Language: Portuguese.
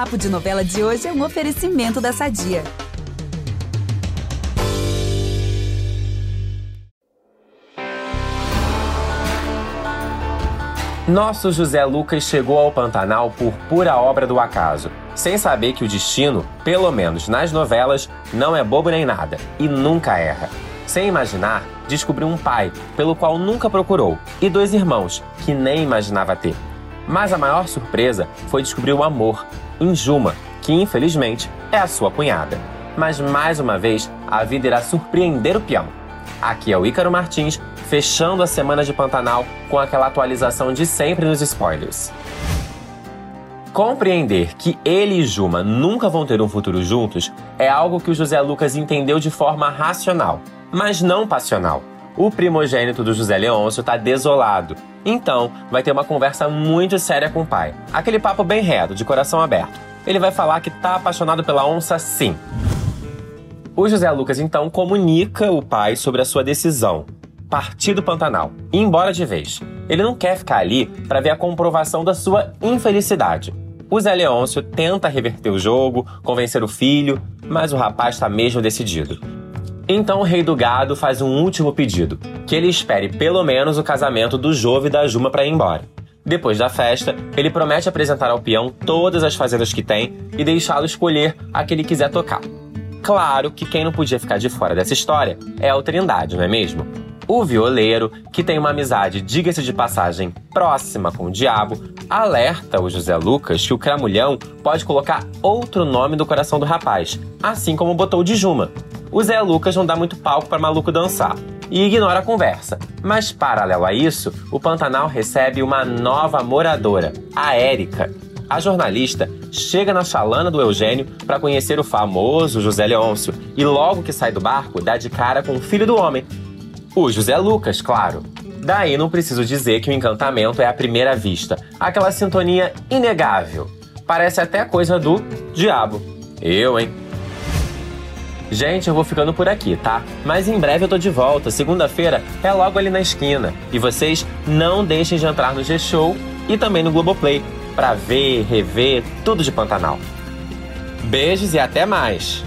Papo de Novela de hoje é um oferecimento da Sadia. Nosso José Lucas chegou ao Pantanal por pura obra do acaso, sem saber que o destino, pelo menos nas novelas, não é bobo nem nada e nunca erra. Sem imaginar, descobriu um pai, pelo qual nunca procurou, e dois irmãos, que nem imaginava ter. Mas a maior surpresa foi descobrir o amor em Juma, que infelizmente é a sua cunhada. Mas mais uma vez, a vida irá surpreender o peão. Aqui é o Ícaro Martins, fechando a semana de Pantanal com aquela atualização de sempre nos spoilers. Compreender que ele e Juma nunca vão ter um futuro juntos é algo que o José Lucas entendeu de forma racional, mas não passional. O primogênito do José Leôncio tá desolado, então vai ter uma conversa muito séria com o pai. Aquele papo bem reto, de coração aberto. Ele vai falar que tá apaixonado pela onça sim. O José Lucas então comunica o pai sobre a sua decisão partir do Pantanal, ir embora de vez. Ele não quer ficar ali para ver a comprovação da sua infelicidade. O Zé Leôncio tenta reverter o jogo, convencer o filho, mas o rapaz está mesmo decidido. Então o rei do gado faz um último pedido: que ele espere pelo menos o casamento do Jove e da Juma para ir embora. Depois da festa, ele promete apresentar ao peão todas as fazendas que tem e deixá-lo escolher a que ele quiser tocar. Claro que quem não podia ficar de fora dessa história é o Trindade, não é mesmo? O violeiro, que tem uma amizade, diga-se de passagem, próxima com o diabo, alerta o José Lucas que o Cramulhão pode colocar outro nome no coração do rapaz, assim como botou de Juma. O Zé Lucas não dá muito palco para maluco dançar e ignora a conversa. Mas, paralelo a isso, o Pantanal recebe uma nova moradora, a Érica. A jornalista chega na chalana do Eugênio para conhecer o famoso José Leôncio e, logo que sai do barco, dá de cara com o filho do homem, o José Lucas, claro. Daí não preciso dizer que o encantamento é à primeira vista, aquela sintonia inegável. Parece até coisa do diabo. Eu, hein? Gente, eu vou ficando por aqui, tá? Mas em breve eu tô de volta. Segunda-feira é logo ali na esquina. E vocês não deixem de entrar no G-Show e também no Globoplay para ver, rever tudo de Pantanal. Beijos e até mais!